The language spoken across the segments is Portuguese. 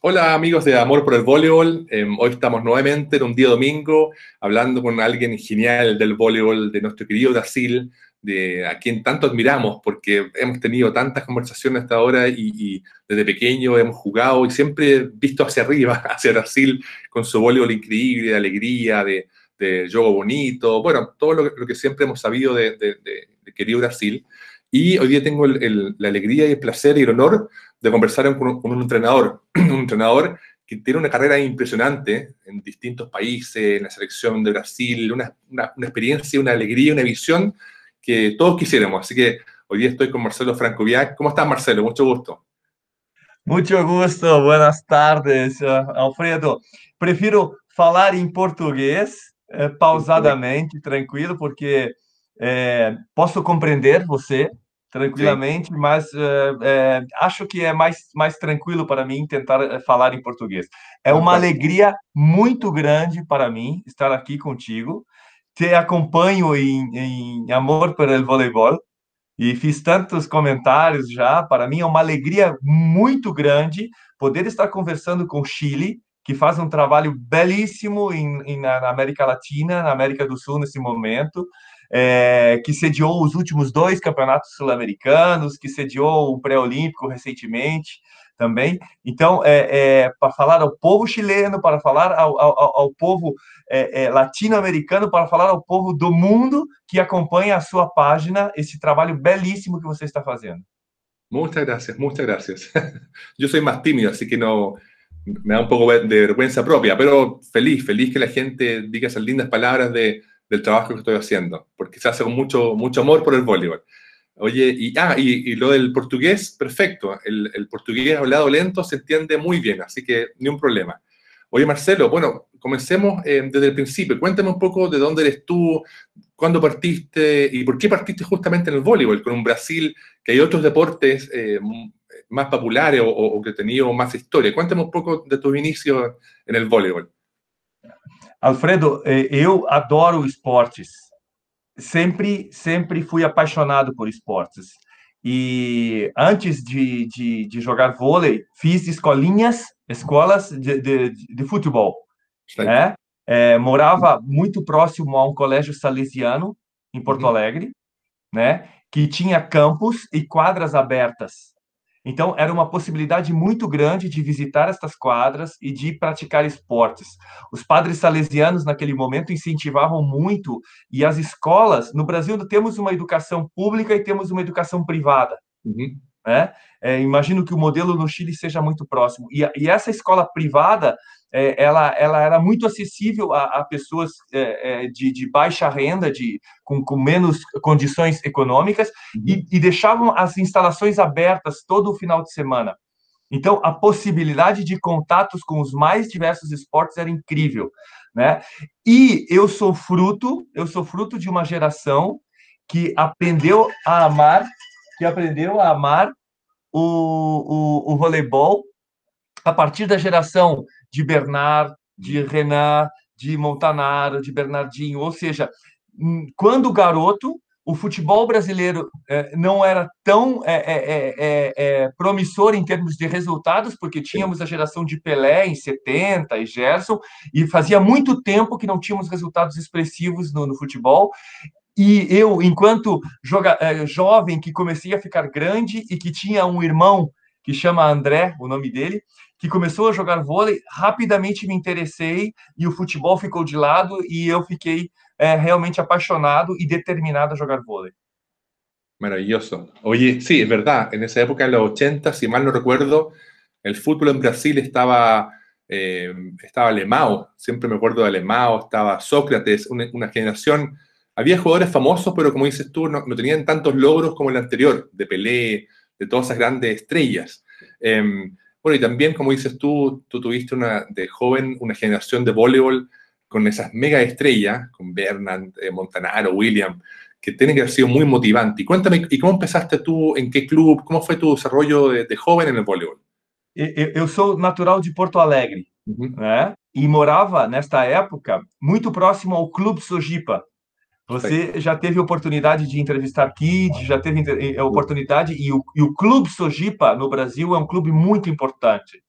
Hola amigos de Amor por el Voleibol. Eh, hoy estamos nuevamente en un día domingo hablando con alguien genial del voleibol, de nuestro querido Brasil, de a quien tanto admiramos porque hemos tenido tantas conversaciones hasta ahora y, desde pequeño hemos jugado y siempre visto hacia arriba, hacia Brasil, con su voleibol increíble, de alegría, de, juego bonito, bueno, todo lo, que siempre hemos sabido de, querido Brasil. Y hoy día tengo la alegría y el placer y el honor de conversar con un, con un entrenador, un entrenador que tiene una carrera impresionante en distintos países, en la selección de Brasil, una, una, una experiencia, una alegría, una visión que todos quisiéramos. Así que hoy día estoy con Marcelo Franco Viac. ¿Cómo estás, Marcelo? Mucho gusto. Mucho gusto, buenas tardes, Alfredo. Prefiro falar em português eh, pausadamente, tranquilo, porque eh, posso compreender você, tranquilamente, Sim. mas é, é, acho que é mais, mais tranquilo para mim tentar eh, falar em português. É uma alegria muito grande para mim estar aqui contigo. Te acompanho em, em Amor pelo Voleibol e fiz tantos comentários já. Para mim é uma alegria muito grande poder estar conversando com Chile, que faz um trabalho belíssimo em, em, na América Latina, na América do Sul nesse momento é, que sediou os últimos dois campeonatos sul-americanos, que sediou o pré-olímpico recentemente também. Então, é, é para falar ao povo chileno, para falar ao, ao, ao povo é, é, latino-americano, para falar ao povo do mundo que acompanha a sua página, esse trabalho belíssimo que você está fazendo. Muchas gracias, muchas gracias. Yo soy más tímido, así que no me da un poco de vergüenza propia, pero feliz, feliz que la gente diga esas lindas palabras de del trabajo que estoy haciendo, porque se hace con mucho, mucho amor por el voleibol. Oye, y, ah, y, y lo del portugués, perfecto. El, el, portugués hablado lento se entiende muy bien, así que ni un problema. Oye, Marcelo, bueno, comencemos eh, desde el principio. Cuéntame un poco de dónde eres cuándo partiste y por qué partiste justamente en el voleibol, con un Brasil que hay otros deportes eh, más populares o, o, que han tenido más historia. Cuéntame un poco de tus inicios en el voleibol. Alfredo, eh, eu adoro esportes. Sempre, sempre fui apaixonado por esportes. E antes de, de, de jogar vôlei, fiz escolinhas, escolas de, de, de futebol. Né? É, morava muito próximo a um colégio salesiano em Porto uhum. Alegre, né? Que tinha campos e quadras abertas. Então, era uma possibilidade muito grande de visitar estas quadras e de praticar esportes. Os padres salesianos, naquele momento, incentivavam muito, e as escolas, no Brasil, temos uma educação pública e temos uma educação privada. Uhum. Né? É, imagino que o modelo no Chile seja muito próximo. E, e essa escola privada, é, ela, ela era muito acessível a, a pessoas é, é de, de, baixa renda, de, com, com menos condições econômicas, uhum. e, e deixavam as instalações abertas todo o final de semana. Então, a possibilidade de contatos com os mais diversos esportes era incrível, né? E eu sou fruto, eu sou fruto de uma geração que aprendeu a amar, que aprendeu a amar o, o, o voleibol a partir da geração de Bernard, de Renan, de Montanaro, de Bernardinho, ou seja, hum, quando garoto, o futebol brasileiro é, não era tão é, é, promissor em termos de resultados, porque tínhamos a geração de Pelé em 70 e Gerson, e fazia muito tempo que não tínhamos resultados expressivos no, no futebol. E eu, enquanto joga, jovem, que comecei a ficar grande e que tinha um irmão que chama André, o nome dele, que começou a jogar vôlei, rapidamente me interessei e o futebol ficou de lado e eu fiquei realmente apaixonado e determinado a jogar vôlei. Maravilloso. Oye, sí, es verdad, en esa época, en los 80, si mal no recuerdo, el fútbol en Brasil estaba, eh, estaba Alemão, siempre me acuerdo de Alemão, estaba Sócrates, una, generación había jugadores famosos, pero como dices tú, no, no, tenían tantos logros como el anterior, de Pelé, de todas esas grandes estrellas. Eh, bueno, y también, como dices tú, tú tuviste una, de joven una generación de voleibol con esas mega estrellas, con Bernard, eh, Montanaro, William, que tienen que haber sido muy motivante. Y cuéntame, ¿y cómo empezaste tú? ¿En qué club? ¿Cómo fue tu desarrollo de, de joven en el voleibol? Eu, eu sou natural de Porto Alegre, uhum. né? E morava nesta época muito próximo ao Clube Sojipa, você já teve oportunidade de entrevistar Kid, já teve eh, oportunidade, e o, e o Clube Sojipa no Brasil é um clube muito importante.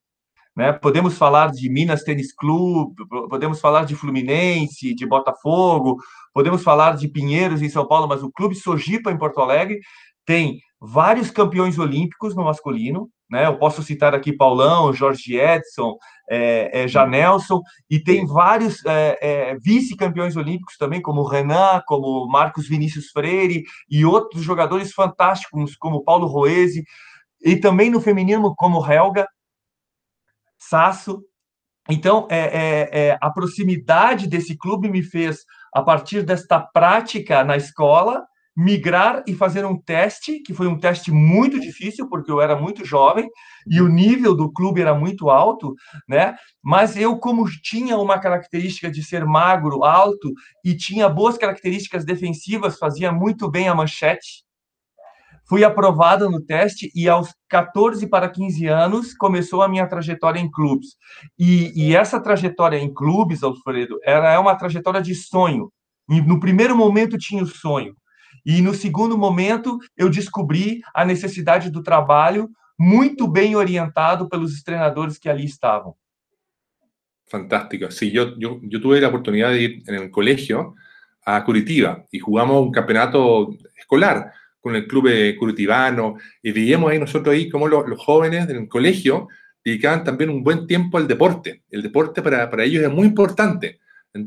Né? Podemos falar de Minas Tênis Clube, podemos falar de Fluminense, de Botafogo, podemos falar de Pinheiros em São Paulo, mas o Clube Sojipa em Porto Alegre tem vários campeões olímpicos no masculino, né? Eu posso citar aqui Paulão, Jorge Edson, é, é, Janelson, e tem vários é, é, vice-campeões olímpicos também, como Renan, como Marcos Vinícius Freire, e outros jogadores fantásticos, como Paulo Roese, e também no feminino, como Helga Sasso. Então, é, é, a proximidade desse clube me fez, a partir desta prática na escola, migrar e fazer um teste, que foi um teste muito difícil, porque eu era muito jovem e o nível do clube era muito alto, né? Mas eu, como tinha uma característica de ser magro, alto e tinha boas características defensivas, fazia muito bem a manchete. Fui aprovado no teste e aos 14 para 15 anos começou a minha trajetória em clubes. E, e essa trajetória em clubes, Alfredo, era é uma trajetória de sonho. E no primeiro momento tinha o sonho. E no segundo momento, eu descobri a necessidade do trabalho muito bem orientado pelos treinadores que ali estavam. Fantástico. Sí, yo, yo, yo tuve la oportunidad de ir en el colegio a Curitiba y jugamos un campeonato escolar con el club curitibano y veíamos ahí nosotros ahí cómo los, los jóvenes del colegio dedicaban también un buen tiempo al deporte. El deporte para, para ellos era muy importante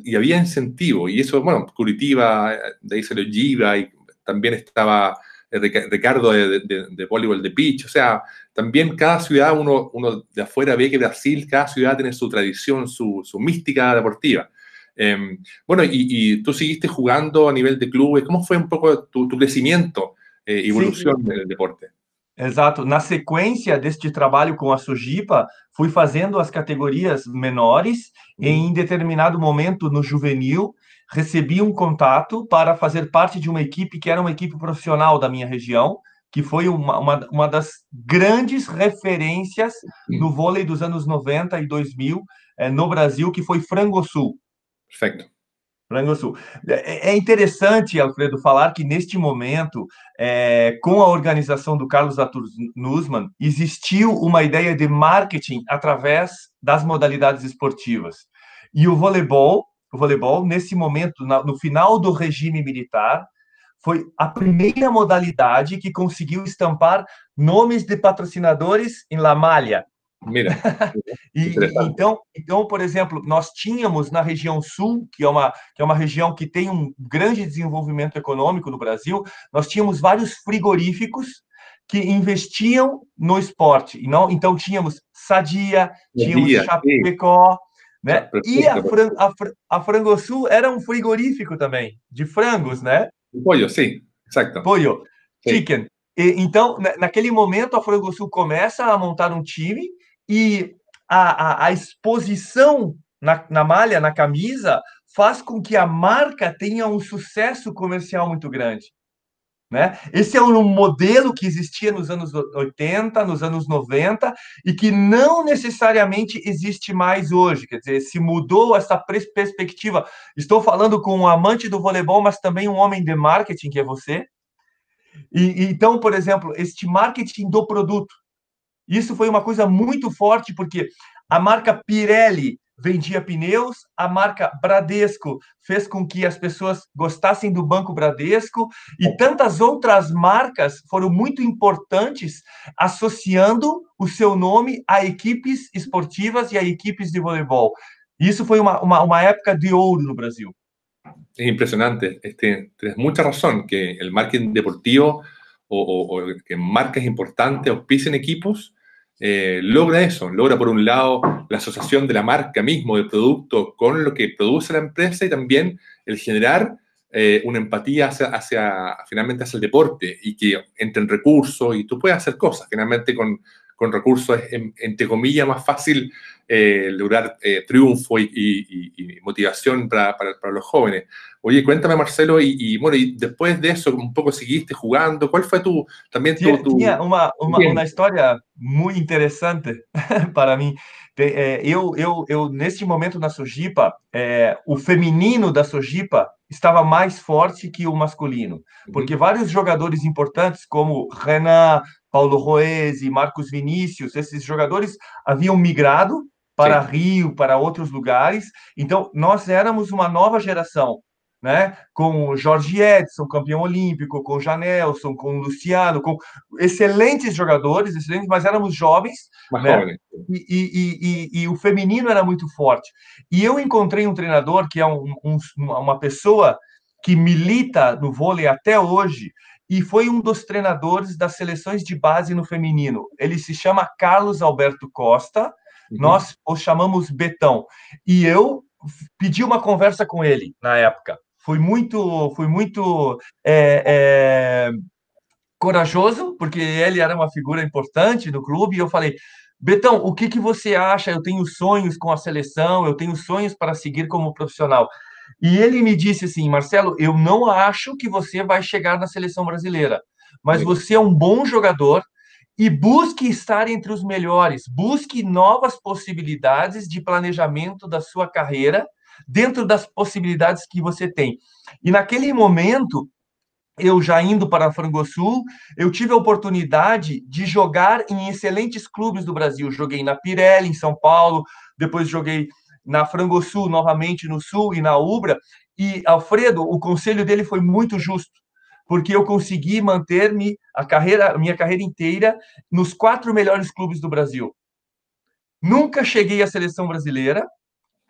y había incentivo. Y eso, bueno, Curitiba, de ahí se lo lleva y también estaba eh, Ricardo de, de, de, voleibol de pitch, o sea, también cada ciudad, uno, uno de afuera ve que Brasil, cada ciudad tiene su tradición, su, su mística deportiva. Eh, bueno, y, y, tú seguiste jugando a nivel de clubes, ¿cómo fue un poco tu, tu crecimiento, eh, evolução do deporte? Exato. Na sequência deste trabalho com a Sojipa, fui fazendo as categorias menores e em determinado momento no juvenil recebi um contato para fazer parte de uma equipe que era uma equipe profissional da minha região, que foi uma, uma, uma das grandes referências do vôlei dos anos 90 e 2000 é, no Brasil, que foi Frango Sul. Perfeito. Frango Sul. É, é interessante, Alfredo, falar que neste momento, é, com a organização do Carlos Arthur Nussmann, existiu uma ideia de marketing através das modalidades esportivas. E o voleibol o voleibol, nesse momento, no final do regime militar, foi a primeira modalidade que conseguiu estampar nomes de patrocinadores em La Malha. Mira. e, então, então, por exemplo, nós tínhamos na região sul, que é uma que é uma região que tem um grande desenvolvimento econômico no Brasil, nós tínhamos vários frigoríficos que investiam no esporte. E não, então tínhamos Sadia, tínhamos Chapecó, né? E a, fran, a, a Frangosul era um frigorífico também, de frangos, né? Pollo, sim, exato. Pollo, chicken. E, então, naquele momento, a Frangosul começa a montar um time e a, a, a exposição na, na malha, na camisa, faz com que a marca tenha um sucesso comercial muito grande. Né? Esse é um modelo que existia nos anos 80, nos anos 90 e que não necessariamente existe mais hoje. Quer dizer, se mudou essa perspectiva. Estou falando com um amante do voleibol, mas também um homem de marketing, que é você. E, então, por exemplo, este marketing do produto. Isso foi uma coisa muito forte, porque a marca Pirelli vendia pneus, a marca Bradesco fez com que as pessoas gostassem do Banco Bradesco e tantas outras marcas foram muito importantes associando o seu nome a equipes esportivas e a equipes de voleibol. Isso foi uma, uma, uma época de ouro no Brasil. É impressionante. Tienes mucha razón que el marketing deportivo o, o, o que marcas importantes auspicien equipos Eh, logra eso, logra por un lado la asociación de la marca mismo, del producto, con lo que produce la empresa y también el generar eh, una empatía hacia, finalmente hacia el deporte y que entren recursos y tú puedes hacer cosas. Finalmente con, con recursos es, entre comillas, más fácil eh, lograr triunfo y, motivación para, para, los jóvenes. Oye, cuéntame, Marcelo, y, y, bueno, y después de eso, un pouco seguiste jugando, ¿cuál fue tu, también tu... tu... Tinha uma, uma, uma história muito interessante para mim. É, eu, eu, eu, neste momento na Sojipa, é, o feminino da Sojipa estava mais forte que o masculino, porque vários jogadores importantes, como Renan, Paulo Roese, Marcos Vinícius, esses jogadores haviam migrado para Sim. Rio, para outros lugares. Então, nós éramos uma nova geração, né? Com Jorge Edson, campeão olímpico, com Janelson, com Luciano, com excelentes jogadores, excelentes, mas éramos jovens, né? E, e, e, e, o feminino era muito forte. E eu encontrei um treinador que é um, um, uma pessoa que milita no vôlei até hoje e foi um dos treinadores das seleções de base no feminino. Ele se chama Carlos Alberto Costa Uhum. Nós o chamamos Betão. E eu pedi uma conversa com ele na época. Fui muito, fui muito é, é, corajoso, porque ele era uma figura importante do clube, e eu falei, Betão, o que, que você acha? Eu tenho sonhos com a seleção, eu tenho sonhos para seguir como profissional. E ele me disse assim, Marcelo, eu não acho que você vai chegar na seleção brasileira, mas você é um bom jogador, e busque estar entre os melhores, busque novas possibilidades de planejamento da sua carreira dentro das possibilidades que você tem. E naquele momento, eu já indo para Frangosul, eu tive a oportunidade de jogar em excelentes clubes do Brasil. Joguei na Pirelli, em São Paulo, depois joguei na Frangosul, novamente no Sul e na Ubra. E Alfredo, o conselho dele foi muito justo porque eu consegui manter-me a carreira, a minha carreira inteira nos quatro melhores clubes do Brasil. Nunca cheguei à seleção brasileira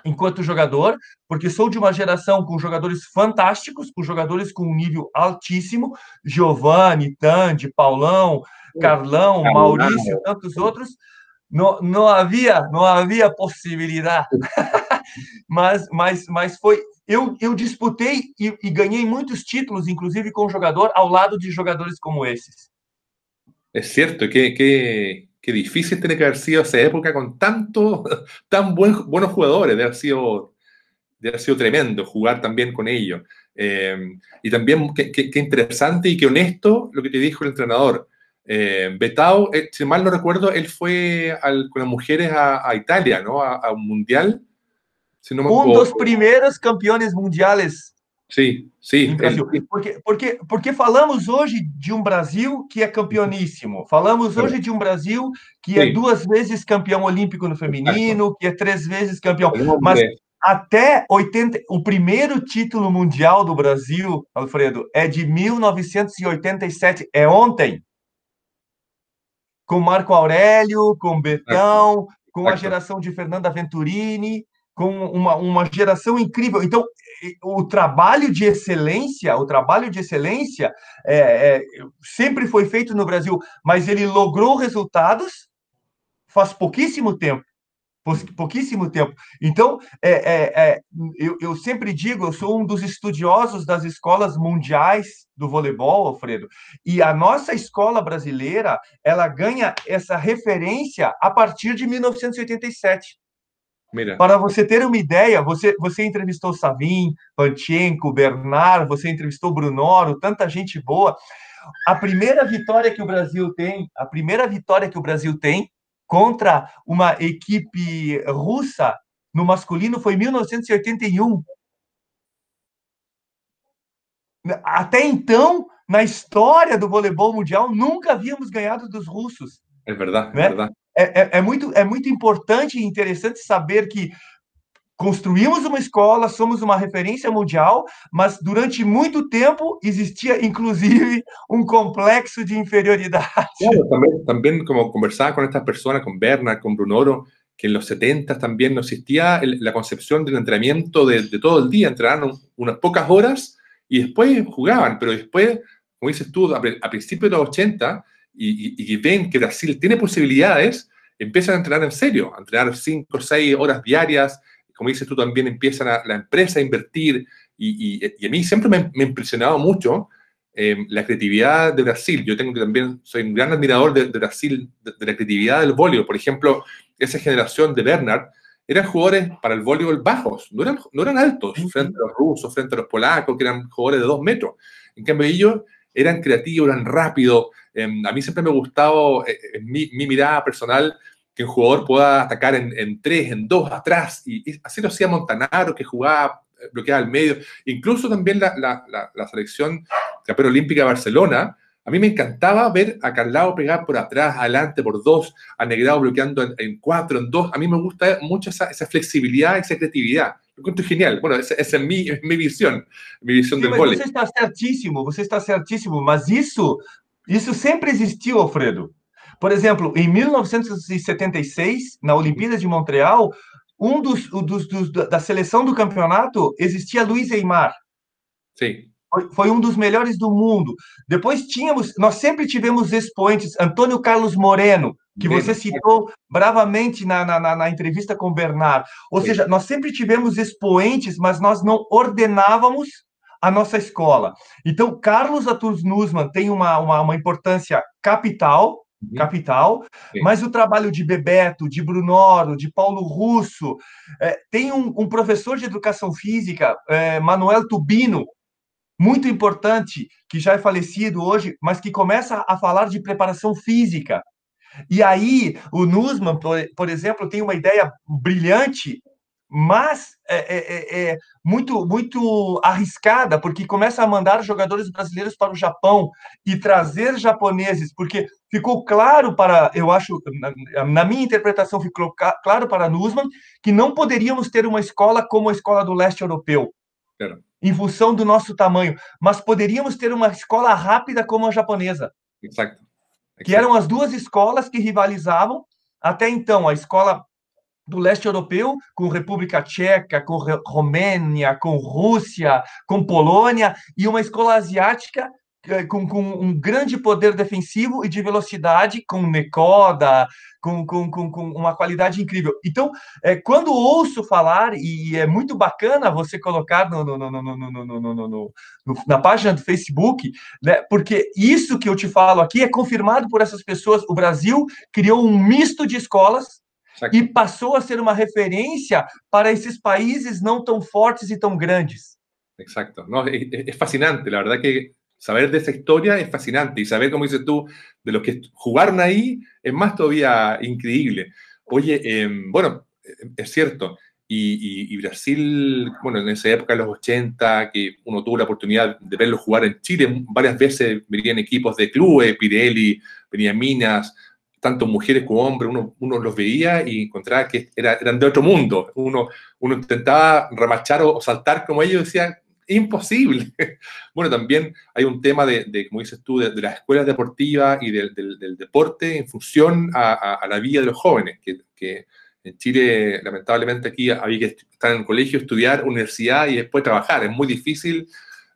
enquanto jogador, porque sou de uma geração com jogadores fantásticos, com jogadores com um nível altíssimo, Giovanni, Tandy, Paulão, Carlão, Maurício, tantos outros. Não, não havia, não havia possibilidade. mas, mas, mas foi eu, eu disputei e, e, ganhei muitos títulos, inclusive com jogador, ao lado de jogadores como esses. É certo, que, que, que difícil ter que haber sido essa época com tanto, tan buen, buenos jugadores, debe haber sido, debe haber sido tremendo jugar también con ellos. Eh, y también qué, qué, interesante y qué honesto lo que te dijo el entrenador. Eh, Betao, eh, si mal no recuerdo, él fue al, con las mujeres a, a Italia, ¿no? A, a, un mundial um dos primeiros campeões mundiais. Sim, sim. Porque, porque, porque falamos hoje de um Brasil que é campeoníssimo. Falamos hoje de um Brasil que sim. é duas vezes campeão olímpico no feminino, que é três vezes campeão. Mas até 80, o primeiro título mundial do Brasil, Alfredo, é de 1987, é ontem. Com Marco Aurélio, com Betão, com a geração de Fernanda Venturini com uma, uma geração incrível. Então, o trabalho de excelência, o trabalho de excelência é, é, sempre foi feito no Brasil, mas ele logrou resultados faz pouquíssimo tempo. Pouquíssimo tempo. Então, é, é, é, eu, eu sempre digo, eu sou um dos estudiosos das escolas mundiais do voleibol, Alfredo, e a nossa escola brasileira, ela ganha essa referência a partir de 1987. Para você ter uma ideia, você, você entrevistou Savin, Panchenko, Bernard, você entrevistou Brunoro, tanta gente boa. A primeira vitória que o Brasil tem, a primeira vitória que o Brasil tem contra uma equipe russa no masculino foi em 1981. Até então, na história do voleibol mundial, nunca havíamos ganhado dos russos. É verdade, né? é verdade. É, é, é, muito, é muito importante e interessante saber que construímos uma escola, somos uma referência mundial, mas durante muito tempo existia, inclusive, um complexo de inferioridade. Também, também como conversar com estas pessoas, com Bernard, com Brunoro, que en los 70 también no existía la concepción del entrenamiento de, de todo el día, entrenaban unas pocas horas y después jugaban, pero después, como dices tú, a, a principios de los 80, y, ven que Brasil tiene posibilidades, empiezan a entrenar en serio, a entrenar 5 o 6 horas diarias, como dices tú también, empiezan a, la empresa a invertir, y, a mí siempre me, me ha impresionado mucho em, la creatividad de Brasil. Yo tengo también, soy un gran admirador de, Brasil, de, la creatividad del voleibol. Por ejemplo, esa generación de Bernard eran jugadores para el voleibol bajos, no eran, no eran altos frente a los rusos, frente a los polacos, que eran jugadores de dos metros. En cambio, ellos eran creativos, eran rápidos. Em, a mí siempre me ha gustado, eh, en mi, mirada personal, que un jugador pueda atacar en, tres, en dos, atrás. Y, así lo hacía Montanaro, que jugaba, bloqueaba al medio. Incluso también la, la, la, la selección olímpica de Barcelona A mí me encantaba ver a Carlao pegar por atrás, adelante, por dos, a Negrado bloqueando en, cuatro, en dos. A mí me gusta mucho esa, esa flexibilidad, esa creatividad. Lo encuentro genial. Bueno, essa, essa é minha, minha visão, minha visão do vôlei. Você está certíssimo, você está certíssimo, mas isso, isso sempre existiu, Alfredo. Por exemplo, em 1976, na Olimpíada de Montreal, um dos, dos, dos da seleção do campeonato existia Luiz Eimar. Sim. Foi, foi, um dos melhores do mundo. Depois tínhamos, nós sempre tivemos expoentes, Antônio Carlos Moreno, que você citou bravamente na, na, na entrevista com o Bernard. Ou Sim. seja, nós sempre tivemos expoentes, mas nós não ordenávamos a nossa escola. Então, Carlos Atus Nussmann tem uma, uma, uma importância capital, uhum. capital, Sim. mas o trabalho de Bebeto, de Brunoro, de Paulo Russo, é, tem um, um, professor de educação física, é, Manuel Tubino, muito importante, que já é falecido hoje, mas que começa a falar de preparação física. E aí, o Nussmann, por, por exemplo, tem uma ideia brilhante, mas é, é, é, é, muito, muito arriscada, porque começa a mandar jogadores brasileiros para o Japão e trazer japoneses, porque ficou claro para, eu acho, na, na minha interpretação, ficou claro para Nussmann que não poderíamos ter uma escola como a escola do leste europeu em função do nosso tamanho, mas poderíamos ter uma escola rápida como a japonesa. Exato. Que eram as duas escolas que rivalizavam até então, a escola do leste europeu, com República Tcheca, com Romênia, com Rússia, com Polônia, e uma escola asiática é, com, com, um grande poder defensivo e de velocidade, com Nekoda, com, com, com, com uma qualidade incrível. Então, é, quando ouço falar, e é muito bacana você colocar no, no, no, na página do Facebook, né, porque isso que eu te falo aqui é confirmado por essas pessoas. O Brasil criou um misto de escolas e passou a ser uma referência para esses países não tão fortes e tão grandes. Exacto. No, es, es, fascinante, la verdad que saber de esa historia es fascinante y saber, como dices tú, de los que jugaron ahí es más todavía increíble. Oye, eh, bueno, es cierto, y, y, Brasil, bueno, en esa época, en los 80, que uno tuvo la oportunidad de verlo jugar en Chile, varias veces venían equipos de clubes, Pirelli, venía Minas, tanto mujeres como hombres, uno, uno los veía y encontraba que era, eran de otro mundo. Uno, uno intentaba remachar o, saltar como ellos, decía, imposible. Bueno, también hay un tema de, como dices tú, de, las escuelas deportivas y del, deporte en función a, la vida de los jóvenes, que, en Chile, lamentablemente, aquí había que estar en el colegio, estudiar, universidad y después trabajar. Es muy difícil,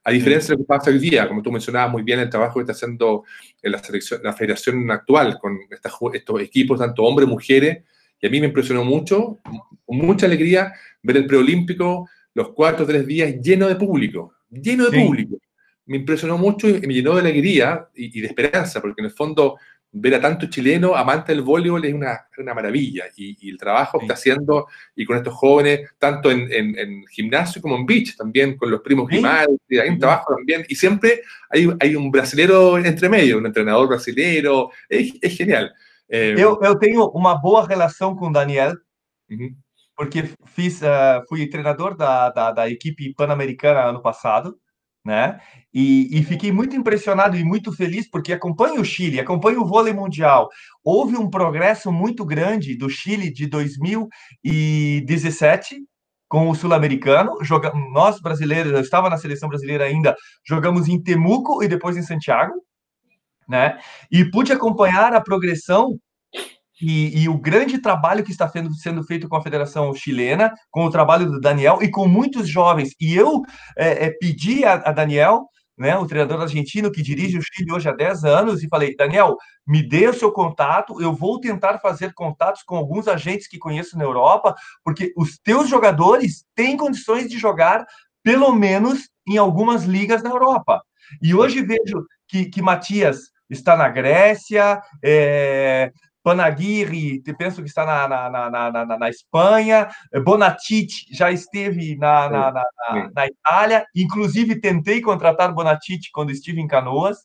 a diferencia de lo que pasa hoy día, como tú mencionabas muy bien, el trabajo que está haciendo en la, selección, la federación actual con estos equipos, tanto hombres, mujeres, y a mí me impresionó mucho, con mucha alegría, ver el preolímpico los cuatro o tres días lleno de público, lleno de público. Me impresionó mucho y me llenó de alegría y, de esperanza, porque en el fondo ver a tantos chilenos amantes del voleibol es una, una maravilla. Y, el trabajo que está haciendo, y con estos jóvenes, tanto en, en, gimnasio como en beach, también con los primos sí. hay un trabajo también. Y siempre hay, hay un brasilero entre medio, un entrenador brasilero, es, es genial. Eh, eu, eu tenho uma boa relação com Daniel. porque fiz, uh, fui treinador da, da, da equipe pan-americana ano passado, né? E, e, fiquei muito impressionado e muito feliz porque acompanho o Chile, acompanho o vôlei mundial. Houve um progresso muito grande do Chile de 2017 com o sul-americano. Nós brasileiros, eu estava na seleção brasileira ainda, jogamos em Temuco e depois em Santiago, né? E pude acompanhar a progressão e, e, o grande trabalho que está sendo, sendo feito com a Federação Chilena, com o trabalho do Daniel e com muitos jovens. E eu é, é, pedi a, a, Daniel, né, o treinador argentino que dirige o Chile hoje há 10 anos, e falei: Daniel, me dê o seu contato, eu vou tentar fazer contatos com alguns agentes que conheço na Europa, porque os teus jogadores têm condições de jogar, pelo menos, em algumas ligas na Europa. E hoje vejo que, que Matias está na Grécia, é, Panaguiri, penso que está na, na, na, na, na Espanha, Bonatite já esteve na, na, na, na, Itália, inclusive tentei contratar Bonatite quando estive em Canoas,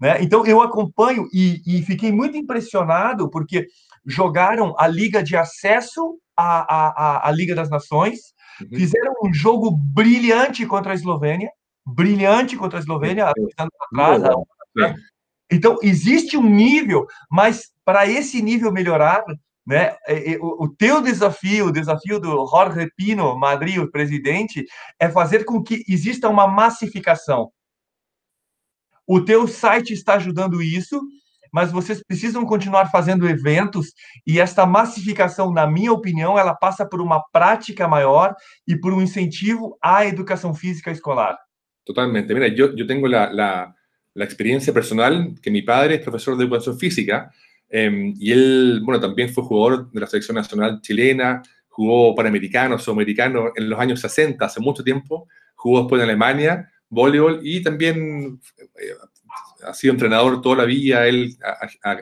né? Então eu acompanho e, e fiquei muito impressionado porque jogaram a Liga de Acesso à, à, à Liga das Nações, uhum. fizeram um jogo brilhante contra a Eslovênia, brilhante contra a Eslovênia, há dois anos atrás, Então, existe um nível, mas para esse nível melhorar, né, é, é, o, teu desafio, o desafio do Jorge Pino, Madrid, o presidente, é fazer com que exista uma massificação. O teu site está ajudando isso, mas vocês precisam continuar fazendo eventos e esta massificação, na minha opinião, ela passa por uma prática maior e por um incentivo à educação física escolar. Totalmente. Mira, yo, yo tengo la, la, experiencia personal que mi padre es profesor de educación física eh, y él, bueno, también fue jugador de la selección nacional chilena, jugó panamericano, sudamericano en los años 60, hace mucho tiempo, jugó después en Alemania, voleibol y también eh, ha sido entrenador toda la vida, él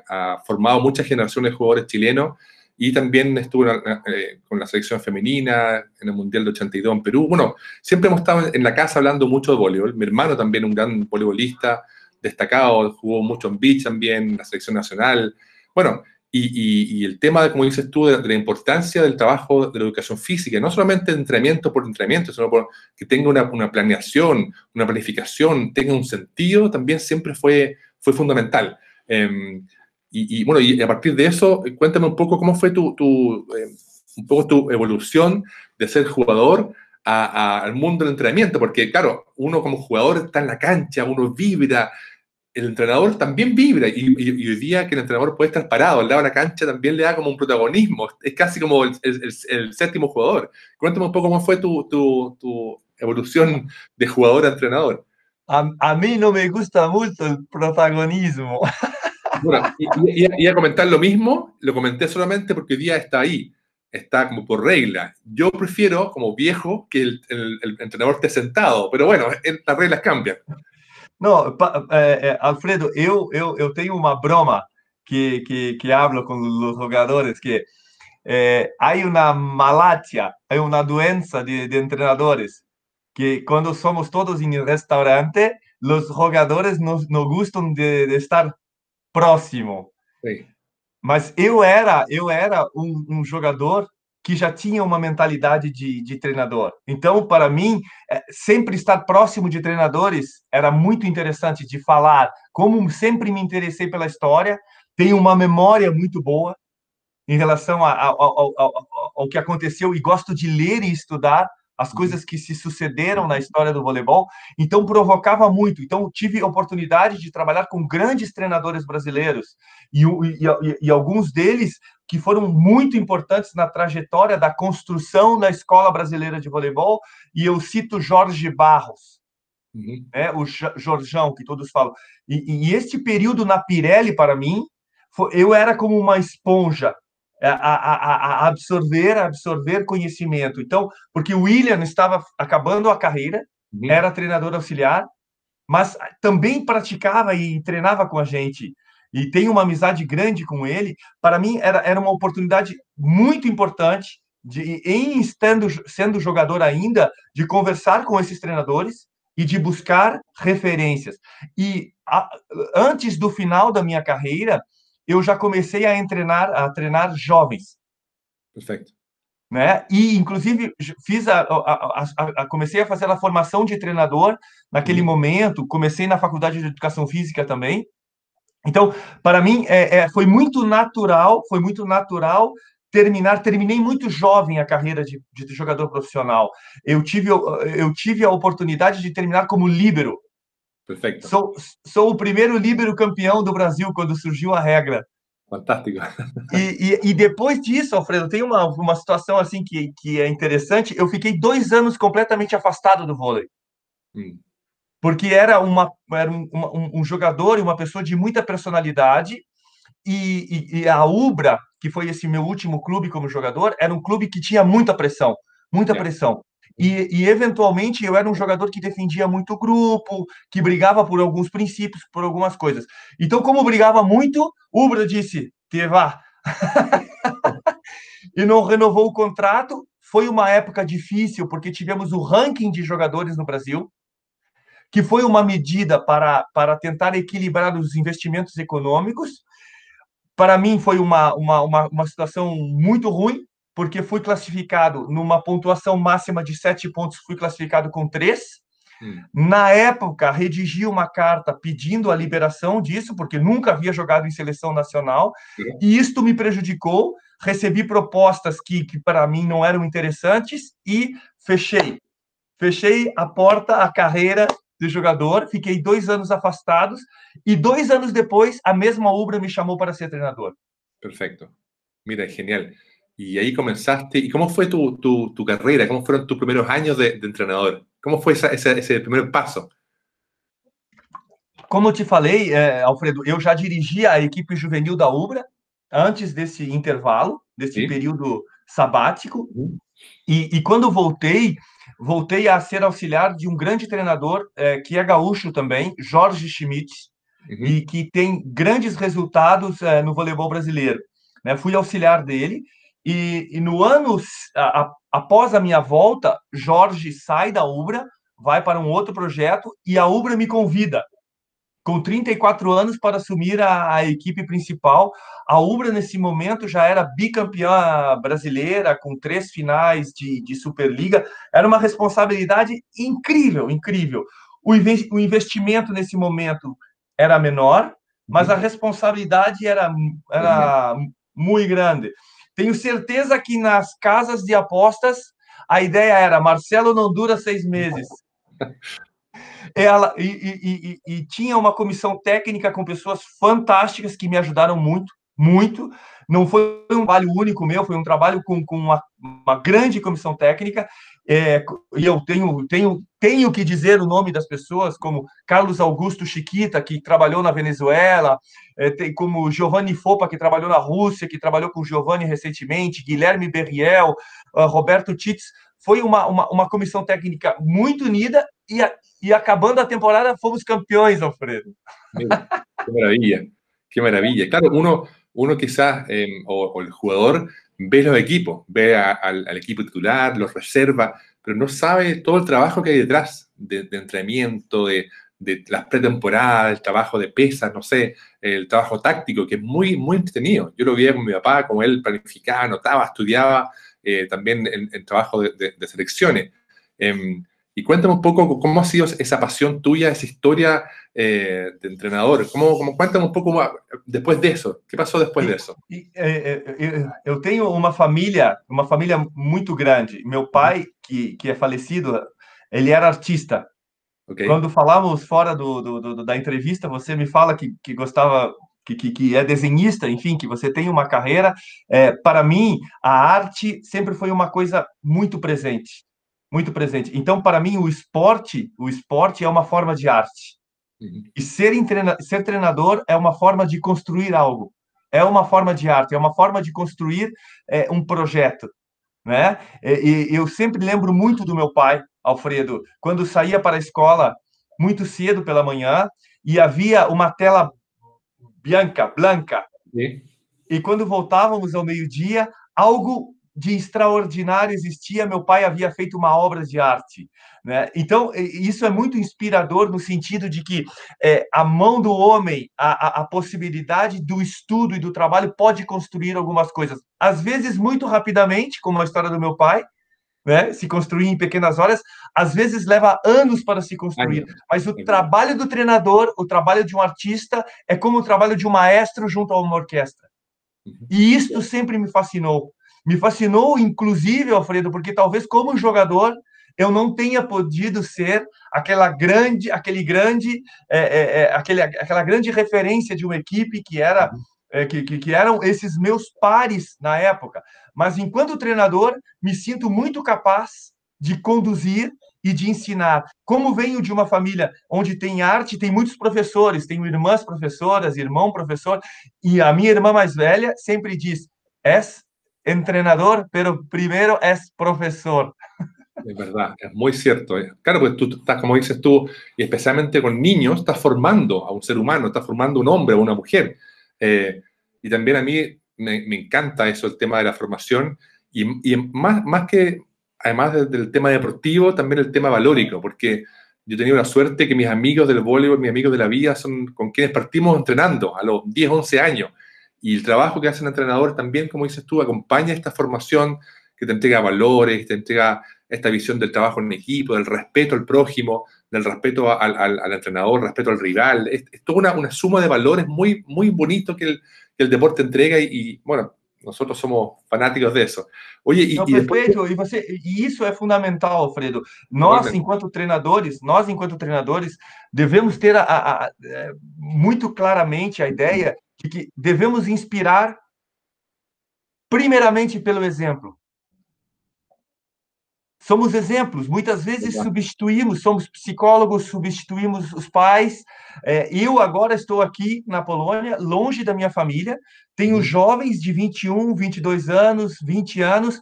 ha, formado muchas generaciones de jugadores chilenos y también estuvo eh, con la selección femenina en el Mundial de 82 en Perú. Bueno, siempre hemos estado en la casa hablando mucho de voleibol. Mi hermano también, un gran voleibolista destacado, jugó mucho en beach también, en la selección nacional. Bueno, y, el tema, de, como dices tú, de, la importancia del trabajo de la educación física, no solamente entrenamiento por entrenamiento, sino por, que tenga una, una, planeación, una planificación, tenga un sentido, también siempre fue, fue fundamental. Em, y, bueno, y a partir de eso, cuéntame un poco cómo fue tu, tu em, un poco tu evolución de ser jugador al mundo del entrenamiento, porque claro, uno como jugador está en la cancha, uno vibra, el entrenador también vibra y, hoy día que el entrenador puede estar parado al lado de la cancha también le da como un protagonismo, es casi como el, séptimo jugador. Cuéntame un poco cómo fue tu, tu, evolución de jugador a entrenador. A, mí no me gusta mucho el protagonismo. Bueno, y, y, a comentar lo mismo, lo comenté solamente porque hoy día está ahí, está como por regla. Yo prefiero, como viejo, que el, el entrenador esté sentado, pero bueno, las reglas cambian. Não, é, é, Alfredo, eu, eu, eu tenho uma broma que, que, que hablo com os jogadores, que é, há uma malátia, há uma doença de, de treinadores, que quando somos todos em restaurante, os jogadores não, não gostam de, de estar próximo. Sim. Mas eu era, eu era um, um jogador que já tinha uma mentalidade de, de treinador. Então, para mim, é, sempre estar próximo de treinadores era muito interessante de falar. Como sempre me interessei pela história, tenho uma memória muito boa em relação a, a, ao, ao que aconteceu e gosto de ler e estudar as uhum. coisas que se sucederam na história do voleibol, então provocava muito. Então tive oportunidade de trabalhar com grandes treinadores brasileiros e, e, e, alguns deles que foram muito importantes na trajetória da construção da escola brasileira de voleibol. E eu cito Jorge Barros, uhum. né, o Jorjão que todos falam. E, e este período na Pirelli para mim, foi, eu era como uma esponja a, a, a, absorver, absorver conhecimento. Então, porque o William estava acabando a carreira, uhum. era treinador auxiliar, mas também praticava e treinava com a gente. E tem uma amizade grande com ele. Para mim, era, era uma oportunidade muito importante, de, em estando, sendo jogador ainda, de conversar com esses treinadores e de buscar referências. E a, antes do final da minha carreira, eu já comecei a treinar, a treinar jovens. Perfeito. Né? E inclusive fiz a, a, a, comecei a fazer a formação de treinador naquele uhum. momento. Comecei na faculdade de educação física também. Então, para mim é, é, foi muito natural, foi muito natural terminar. Terminei muito jovem a carreira de, de jogador profissional. Eu tive eu tive a oportunidade de terminar como líbero Perfeito. Sou, sou o primeiro líbero campeão do Brasil quando surgiu a regra. Fantástico. E, e, e, depois disso, Alfredo, tem uma, uma situação assim que, que é interessante. Eu fiquei dois anos completamente afastado do vôlei. Hum. Porque era, uma, era um, um, um, jogador e uma pessoa de muita personalidade. E, e, e a Ubra, que foi esse meu último clube como jogador, era um clube que tinha muita pressão. Muita é. pressão. E, e, eventualmente eu era um jogador que defendia muito o grupo, que brigava por alguns princípios, por algumas coisas. Então, como brigava muito, Ubra disse: Teva. e não renovou o contrato. Foi uma época difícil, porque tivemos o ranking de jogadores no Brasil, que foi uma medida para, para tentar equilibrar os investimentos econômicos. Para mim, foi uma, uma, uma, uma situação muito ruim, porque fui classificado numa pontuação máxima de sete pontos, fui classificado com três. Hum. Na época, redigi uma carta pedindo a liberação disso, porque nunca havia jogado em seleção nacional, e isto me prejudicou. Recebi propostas que, que para mim não eram interessantes e fechei. Fechei a porta, a carreira de jogador, fiquei dois anos afastados, e dois anos depois, a mesma Ubra me chamou para ser treinador. Perfecto. Mira, genial. Y ahí comenzaste. ¿Y cómo fue tu, tu, tu carrera? ¿Cómo fueron tus primeros años de, de entrenador? ¿Cómo foi essa, esse, esse primeiro passo? Como eu te falei, é, Alfredo, eu já dirigia a equipe juvenil da Ubra antes desse intervalo, desse Sim. período sabático. Uhum. E, e, quando voltei, voltei a ser auxiliar de um grande treinador é, que é gaúcho também, Jorge Schmidt, uhum. e que tem grandes resultados é, no voleibol brasileiro. Né? Fui auxiliar dele e, e no ano a, a, após a minha volta, Jorge sai da Ubra, vai para um outro projeto e a Ubra me convida com 34 anos para assumir a, a, equipe principal. A Ubra, nesse momento, já era bicampeã brasileira, com três finais de, de Superliga. Era uma responsabilidade incrível, incrível. O, o investimento nesse momento era menor, mas a responsabilidade era, era muito grande. Tenho certeza que nas casas de apostas a ideia era Marcelo não dura seis meses. Ela e, e, e, e, tinha uma comissão técnica com pessoas fantásticas que me ajudaram muito, muito. Não foi um trabalho único meu, foi um trabalho com, com uma, uma grande comissão técnica. É, e eu tenho, tenho, tenho que dizer o nome das pessoas, como Carlos Augusto Chiquita, que trabalhou na Venezuela, é, tem, como Giovanni Fopa, que trabalhou na Rússia, que trabalhou com Giovanni recentemente, Guilherme Berriel, uh, Roberto Titz. Foi uma, uma, uma, comissão técnica muito unida e, a, e acabando a temporada fomos campeões, Alfredo. Que maravilha, que maravilha. Claro, uno, uno quizás, eh, o, o el jugador, ve los equipos, ve a, al, al, equipo titular, los reserva, pero no sabe todo el trabajo que hay detrás de, de entrenamiento, de, de, las pretemporadas, el trabajo de pesas, no sé, el trabajo táctico, que es muy, muy entretenido. Yo lo veía con mi papá, como él planificaba, anotaba, estudiaba eh, también el, trabajo de, de selecciones. Eh, y cuéntame un poco cómo ha sido esa pasión tuya, esa historia eh, de entrenador. ¿Cómo, cómo, cuéntame um pouco depois disso. O que passou depois disso? Eu tenho uma família, uma família muito grande. Meu pai, que, que é falecido, ele era artista. Okay. Quando falamos fora do, do, do, da entrevista, você me fala que, que gostava que, que, que, é desenhista, enfim, que você tem uma carreira. É, para mim, a arte sempre foi uma coisa muito presente muito presente. Então, para mim, o esporte, o esporte é uma forma de arte. Uhum. E ser, treina, ser treinador é uma forma de construir algo. É uma forma de arte, é uma forma de construir é, um projeto. Né? E, e eu sempre lembro muito do meu pai, Alfredo, quando saía para a escola muito cedo pela manhã e havia uma tela branca, branca. E quando voltávamos ao meio-dia, algo de extraordinário existia, meu pai havia feito uma obra de arte. Né? Então, isso é muito inspirador no sentido de que é, a mão do homem, a, a, a, possibilidade do estudo e do trabalho pode construir algumas coisas. Às vezes, muito rapidamente, como a história do meu pai, né? se construir em pequenas horas, às vezes leva anos para se construir. Mas o trabalho do treinador, o trabalho de um artista, é como o trabalho de um maestro junto a uma orquestra. Uhum. E isso sempre me fascinou. Me fascinou, inclusive, Alfredo, porque talvez como jogador eu não tenha podido ser aquela grande, aquele grande, é, é, é, aquele, aquela grande referência de uma equipe que era é, que, que, que, eram esses meus pares na época. Mas enquanto treinador, me sinto muito capaz de conduzir e de ensinar. Como venho de uma família onde tem arte, tem muitos professores, tenho irmãs professoras, irmão professor, e a minha irmã mais velha sempre diz: és entrenador, pero primero es profesor. Es verdad, es muy cierto. Claro, pues tú estás, como dices tú, y especialmente con niños, estás formando a un ser humano, estás formando un hombre o una mujer. Eh, y también a mí me, encanta eso, el tema de la formación, y, y más, más que, además del tema deportivo, también el tema valórico, porque yo he tenido la suerte que mis amigos del voleibol, mis amigos de la vida, son con quienes partimos entrenando a los 10, 11 años. Y el trabajo que hace el entrenador también, como dices tú, acompaña esta formación que te entrega valores, te entrega esta visión del trabajo en equipo, del respeto al prójimo, del respeto al, entrenador, respeto al rival. Es, toda una, una, suma de valores muy, muy bonito que el, que el deporte entrega y, bueno, nosotros somos fanáticos de eso. Oye, e, e perfeito, e, você, e isso é fundamental, Alfredo. Nós, enquanto treinadores, nós, enquanto treinadores, devemos ter a, a, a, é, muito claramente a ideia de que devemos inspirar primeiramente pelo exemplo. Somos exemplos, muitas vezes Exato. substituímos, somos psicólogos, substituímos os pais. É, eu agora estou aqui na Polônia, longe da minha família, tenho uhum. jovens de 21, 22 anos, 20 anos.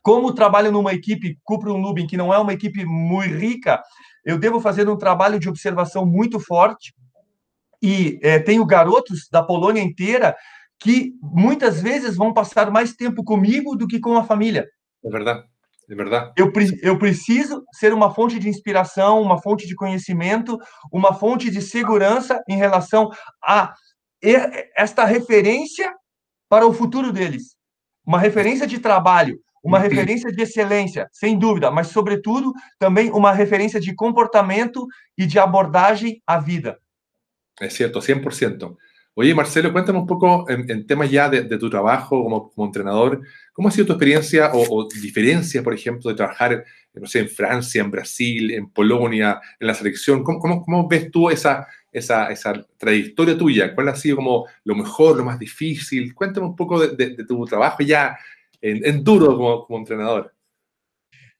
Como trabalho numa equipe, Cuprum Lubin, que não é uma equipe muito rica, eu devo fazer um trabalho de observação muito forte. E é, tenho garotos da Polônia inteira que muitas vezes vão passar mais tempo comigo do que com a família. É verdade. É verdade. Eu, eu preciso ser uma fonte de inspiração, uma fonte de conhecimento, uma fonte de segurança em relação a esta referência para o futuro deles. Uma referência de trabalho, uma referência de excelência, sem dúvida, mas, sobretudo, também uma referência de comportamento e de abordagem à vida. É certo, 100%. Oye, Marcelo, cuéntame un poco en, temas ya de, tu trabajo como, como, entrenador, ¿cómo ha sido tu experiencia o, diferencia, por ejemplo, de trabajar, no sé, en Francia, en Brasil, en Polonia, en la selección? ¿Cómo, cómo, cómo ves tú esa, esa, esa, trayectoria tuya? ¿Cuál ha sido como lo mejor, lo más difícil? Cuéntame un poco de, tu trabajo ya en, duro como, como entrenador.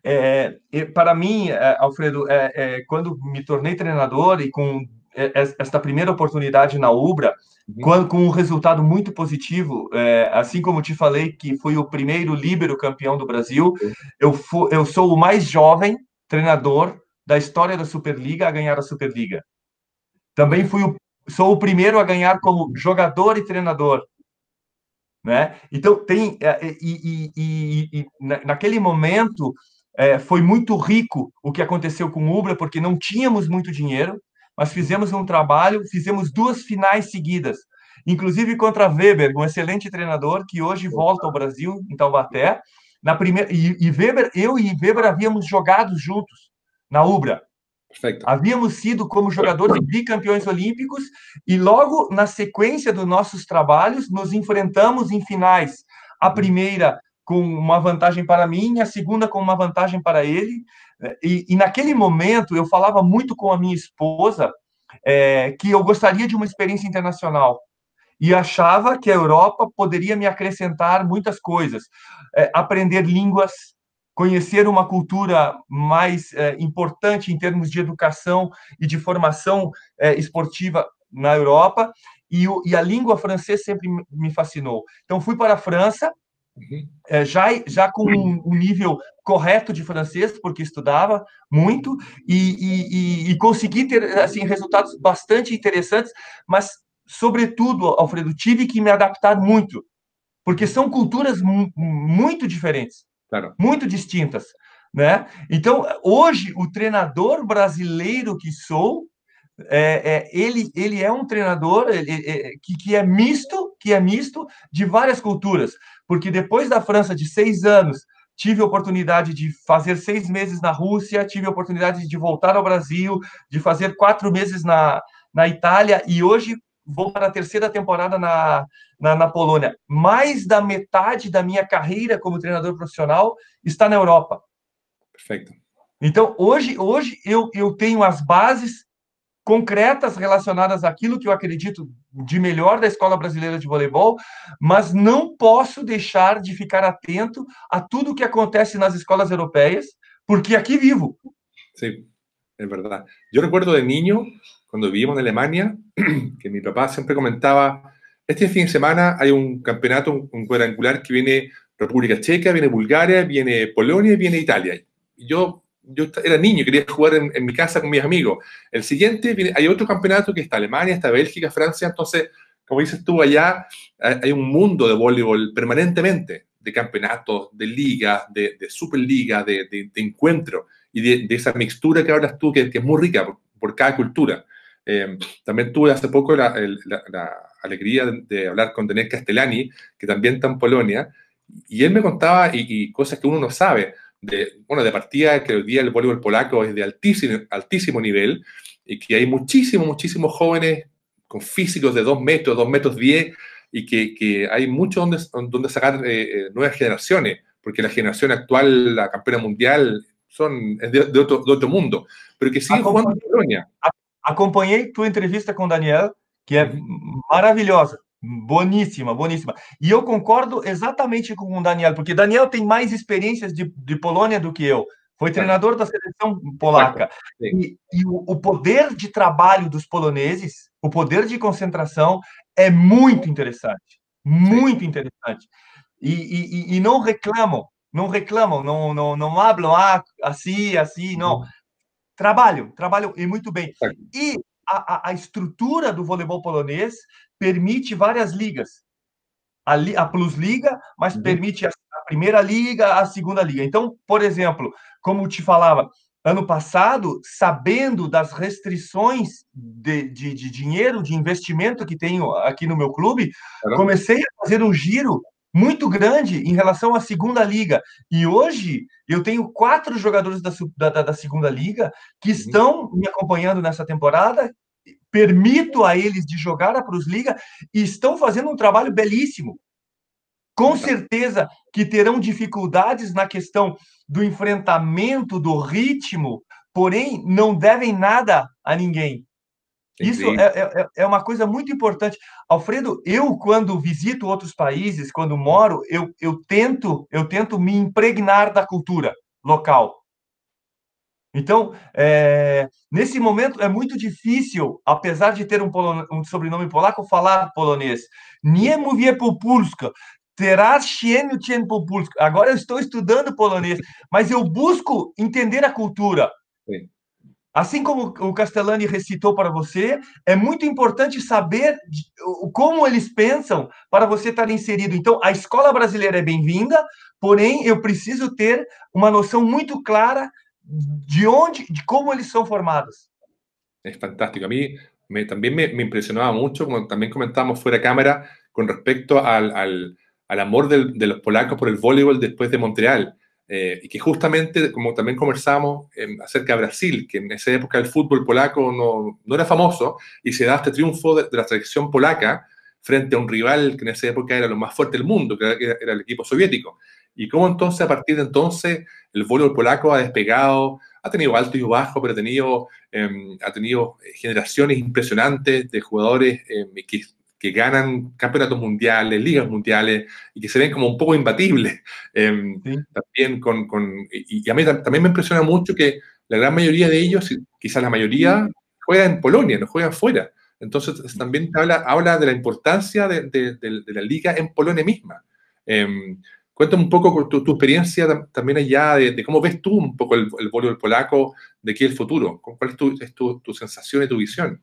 Eh, eh, para mí, eh, Alfredo, cuando me tornei treinador y con esta primeira oportunidade na Ubra. Quando, com um resultado muito positivo, é, assim como te falei que fui o primeiro líbero campeão do Brasil, eu, fu, eu sou o mais jovem treinador da história da Superliga a ganhar a Superliga. Também fui o, sou o primeiro a ganhar como jogador e treinador. Né? Então, tem. É, e, e, e, e naquele momento, é, foi muito rico o que aconteceu com o Ubra, porque não tínhamos muito dinheiro, mas fizemos um trabalho, fizemos duas finais seguidas, inclusive contra Weber, um excelente treinador que hoje volta ao Brasil, em Taubaté. Na primeira, e, e Weber, eu e Weber havíamos jogado juntos na Ubra. Perfeito. Havíamos sido como jogadores bicampeões olímpicos e logo na sequência dos nossos trabalhos nos enfrentamos em finais. A primeira com uma vantagem para mim, a segunda com uma vantagem para ele. E, e naquele momento eu falava muito com a minha esposa é, que eu gostaria de uma experiência internacional e achava que a Europa poderia me acrescentar muitas coisas, é, aprender línguas, conhecer uma cultura mais é, importante em termos de educação e de formação é, esportiva na Europa, e, o, e, a língua francesa sempre me fascinou. Então, fui para a França. É, já, já com um, nível correto de francês, porque estudava muito, e, e, e, consegui ter assim, resultados bastante interessantes, mas, sobretudo, Alfredo, tive que me adaptar muito, porque são culturas muito diferentes, claro. muito distintas. Né? Então, hoje, o treinador brasileiro que sou, é, é, ele, ele é um treinador ele, é, que, que é misto, que é misto de várias culturas, porque depois da França de seis anos tive a oportunidade de fazer seis meses na Rússia, tive a oportunidade de voltar ao Brasil, de fazer quatro meses na, na Itália e hoje vou para a terceira temporada na, na, na, Polônia. Mais da metade da minha carreira como treinador profissional está na Europa. Perfeito. Então, hoje, hoje eu, eu tenho as bases concretas relacionadas àquilo que eu acredito de melhor da Escola Brasileira de Voleibol, mas não posso deixar de ficar atento a tudo que acontece nas escolas europeias, porque aqui vivo. Sim, é verdade. Eu recuerdo de niño, quando vivimos na Alemanha, que meu papá sempre comentava: este fim de semana há um campeonato, um quadrangular que vem República Checa, viene Bulgária, viene Polônia e viene Itália. Eu yo era niño, quería jugar en, mi casa con mis amigos. El siguiente, hay otro campeonato que está Alemania, está Bélgica, Francia, entonces, como dices tú, allá hay un mundo de voleibol permanentemente, de campeonatos, de ligas, de, superliga, de, de, encuentro, y de, esa mixtura que hablas tú, que, es muy rica por, cada cultura. Eh, también tuve hace poco la, alegría de, hablar con Denis Castellani, que también está en Polonia, y él me contaba y, y cosas que uno no sabe de, bueno, de partida que hoy día el voleibol polaco es de altísimo, altísimo nivel y que hay muchísimos, muchísimos jóvenes con físicos de 2 metros, 2 metros 10 y que, que hay mucho donde, donde sacar eh, eh, nuevas generaciones, porque la generación actual, la campeona mundial, son, es de, de, otro, de otro mundo, pero que siguen jugando en Polonia. Acompanhei tua entrevista com o Daniel, que é maravilhosa, boníssima, boníssima. E eu concordo exatamente com o Daniel, porque Daniel tem mais experiências de, de Polônia do que eu. Foi treinador da seleção polaca. E, e o, o, poder de trabalho dos poloneses, o poder de concentração, é muito interessante. Muito interessante. E, e, e, não reclamam, não reclamam, não, não, não falam ah, assim, assim, não. Uhum. Trabalham, trabalham e muito bem. E a, a, estrutura do voleibol polonês permite várias ligas. A, a Plus Liga, mas uhum. permite a, a primeira liga, a segunda liga. Então, por exemplo, como te falava, ano passado, sabendo das restrições de, de, de, dinheiro, de investimento que tenho aqui no meu clube, comecei a fazer um giro muito grande em relação à segunda liga. E hoje eu tenho quatro jogadores da, da, da segunda liga que uhum. estão me acompanhando nessa temporada. Permito a eles de jogar a Plus Liga e estão fazendo um trabalho belíssimo. Com certeza que terão dificuldades na questão do enfrentamento, do ritmo, porém não devem nada a ninguém. Isso é, é, é, uma coisa muito importante. Alfredo, eu, quando visito outros países, quando moro, eu, eu, tento, eu tento me impregnar da cultura local. Então, é, nesse momento é muito difícil, apesar de ter um, polon... um sobrenome polaco, falar polonês. Nie mówię po polsku. Terás cieniu cien po polsku. Agora eu estou estudando polonês, mas eu busco entender a cultura. Sim. Assim como o Castellani recitou para você, é muito importante saber como eles pensam para você estar inserido. Então, a escola brasileira é bem-vinda, porém, eu preciso ter uma noção muito clara de onde, de como eles são formados. É fantástico. A mim me, também me, me impressionava muito, como também comentamos fora câmera, com respeito ao, ao, ao amor los polacos por el voleibol depois de Montreal. Eh, y que justamente, como también conversamos eh, acerca de Brasil, que en esa época el fútbol polaco no, no era famoso, y se da este triunfo de, de, la selección polaca frente a un rival que en esa época era lo más fuerte del mundo, que era, era el equipo soviético. Y cómo entonces, a partir de entonces, el voleibol polaco ha despegado, ha tenido altos y bajos, pero ha tenido, eh, ha tenido generaciones impresionantes de jugadores que que ganan campeonatos mundiales, ligas mundiales y que se ven como un poco imbatibles. Eh, sí. También con, con y, y, a mí también me impresiona mucho que la gran mayoría de ellos, quizás la mayoría, juega en Polonia, no juega fuera. Entonces también habla, habla de la importancia de, de, de, de la liga en Polonia misma. Eh, cuéntame un poco tu, tu experiencia también allá, de, cómo ves tú un poco el, el voleibol polaco de aquí el futuro. ¿Cuál es tu, es tu, tu sensación y tu visión?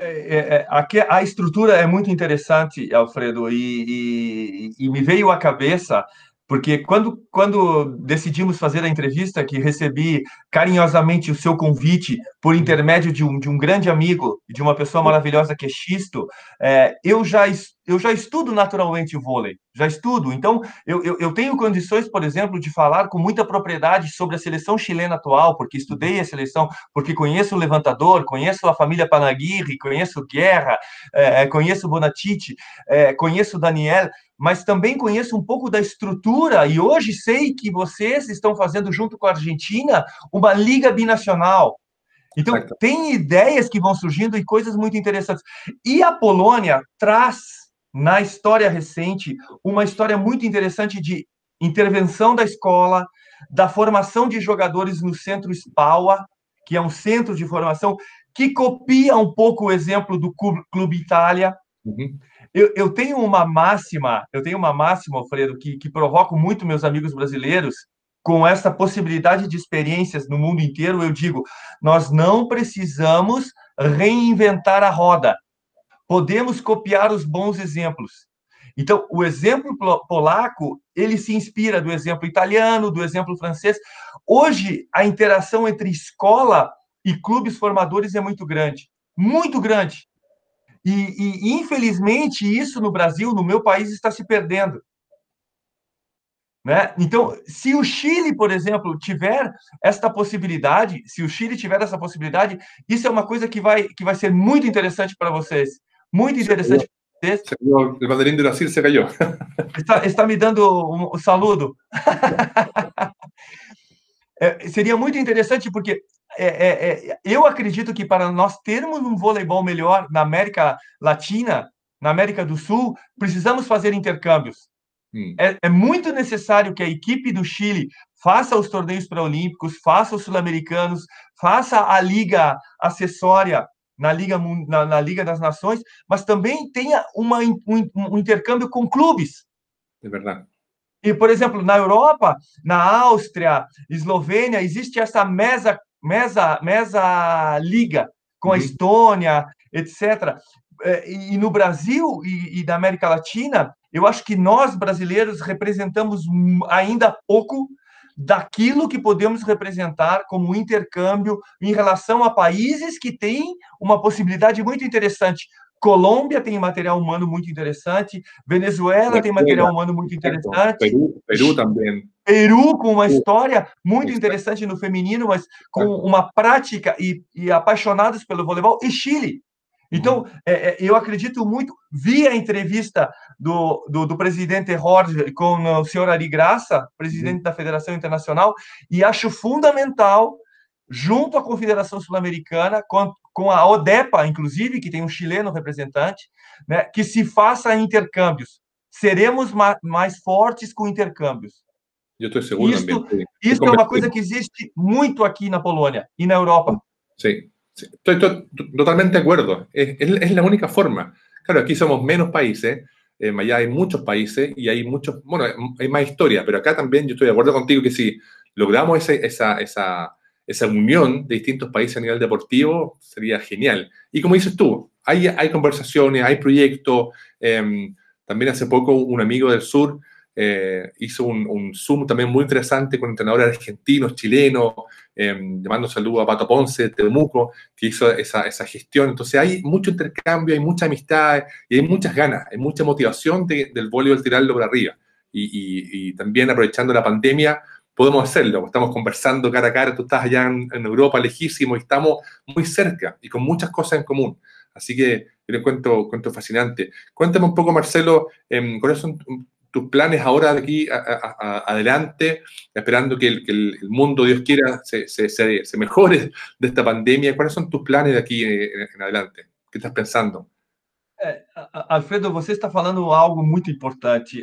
É, é, é, a estrutura é muito interessante, Alfredo, e, e, e, me veio à cabeça, porque quando, quando decidimos fazer a entrevista, que recebi carinhosamente o seu convite por intermédio de um, de um grande amigo, de uma pessoa maravilhosa que é Xisto, é, eu, já, eu já estudo naturalmente o vôlei já estudo. Então, eu, eu, eu, tenho condições, por exemplo, de falar com muita propriedade sobre a seleção chilena atual, porque estudei a seleção, porque conheço o levantador, conheço a família Panaguirre, conheço Guerra, é, conheço Bonatite, é, conheço Daniel, mas também conheço um pouco da estrutura, e hoje sei que vocês estão fazendo, junto com a Argentina, uma liga binacional. Então, tem ideias que vão surgindo e coisas muito interessantes. E a Polônia traz na história recente, uma história muito interessante de intervenção da escola, da formação de jogadores no Centro SPAUA, que é um centro de formação que copia um pouco o exemplo do Clube Itália. Uhum. Eu, eu, tenho uma máxima, eu tenho uma máxima, Alfredo, que, que provoco muito meus amigos brasileiros, com essa possibilidade de experiências no mundo inteiro, eu digo, nós não precisamos reinventar a roda podemos copiar os bons exemplos. Então, o exemplo polaco, ele se inspira do exemplo italiano, do exemplo francês. Hoje, a interação entre escola e clubes formadores é muito grande, muito grande. E, e infelizmente, isso no Brasil, no meu país, está se perdendo. Né? Então, se o Chile, por exemplo, tiver esta possibilidade, se o Chile tiver essa possibilidade, isso é uma coisa que vai, que vai ser muito interessante para vocês. Muito interessante para vocês. O bandeirinho do Brasil se caiu. Está, está me dando um, um saludo. é, seria muito interessante, porque é, é, é, eu acredito que para nós termos um voleibol melhor na América Latina, na América do Sul, precisamos fazer intercâmbios. Hum. É, é, muito necessário que a equipe do Chile faça os torneios pré-olímpicos, faça os sul-americanos, faça a liga acessória na Liga, na, na, Liga das Nações, mas também tenha uma, um, um intercâmbio com clubes. É verdade. E, por exemplo, na Europa, na Áustria, Eslovênia, existe essa mesa, mesa, mesa liga com a uhum. Estônia, etc. É, e no Brasil e, e na América Latina, eu acho que nós brasileiros representamos ainda pouco daquilo que podemos representar como intercâmbio em relação a países que têm uma possibilidade muito interessante. Colômbia tem material humano muito interessante, Venezuela tem material humano muito interessante, Peru, Peru também. Peru com uma história muito interessante no feminino, mas com uma prática e, e apaixonados pelo voleibol, e Chile. Então, uhum. é, é, eu acredito muito, vi a entrevista do, do, do, presidente Jorge com o senhor Ari Graça, presidente uhum. da Federação Internacional, e acho fundamental, junto à Confederação Sul-Americana, com, com a ODEPA, inclusive, que tem um chileno representante, né, que se faça intercâmbios. Seremos ma mais fortes com intercâmbios. Eu estou seguro Isto, também. Isso é uma coisa que existe muito aqui na Polônia e na Europa. Sim, estoy, estoy, totalmente de acuerdo. Es, es, es, la única forma. Claro, aquí somos menos países, eh, allá hay muchos países y hay muchos, bueno, hay más historia, pero acá también yo estoy de acuerdo contigo que si logramos ese, esa, esa, esa unión de distintos países a nivel deportivo, sería genial. Y como dices tú, hay, hay conversaciones, hay proyectos. Eh, también hace poco un amigo del sur eh, hizo un, un, Zoom también muy interesante con entrenadores argentinos, chilenos, eh, llamando saludo a Pato Ponce, Temuco, que hizo esa, esa, gestión. Entonces hay mucho intercambio, hay mucha amistad y hay muchas ganas, hay mucha motivación de, del voleibol tirarlo por arriba. Y, y, y, también aprovechando la pandemia, podemos hacerlo. Estamos conversando cara a cara, tú estás allá en, en Europa, lejísimo, y estamos muy cerca y con muchas cosas en común. Así que yo le cuento, cuento fascinante. Cuéntame un poco, Marcelo, eh, ¿cuáles son tus planes ahora de aquí a, a, a, adelante, esperando que el, que el, mundo, Dios quiera, se, se, se, mejore de esta pandemia? ¿Cuáles son tus planes de aquí en, en adelante? ¿Qué estás pensando? É, Alfredo, você está falando algo muito importante.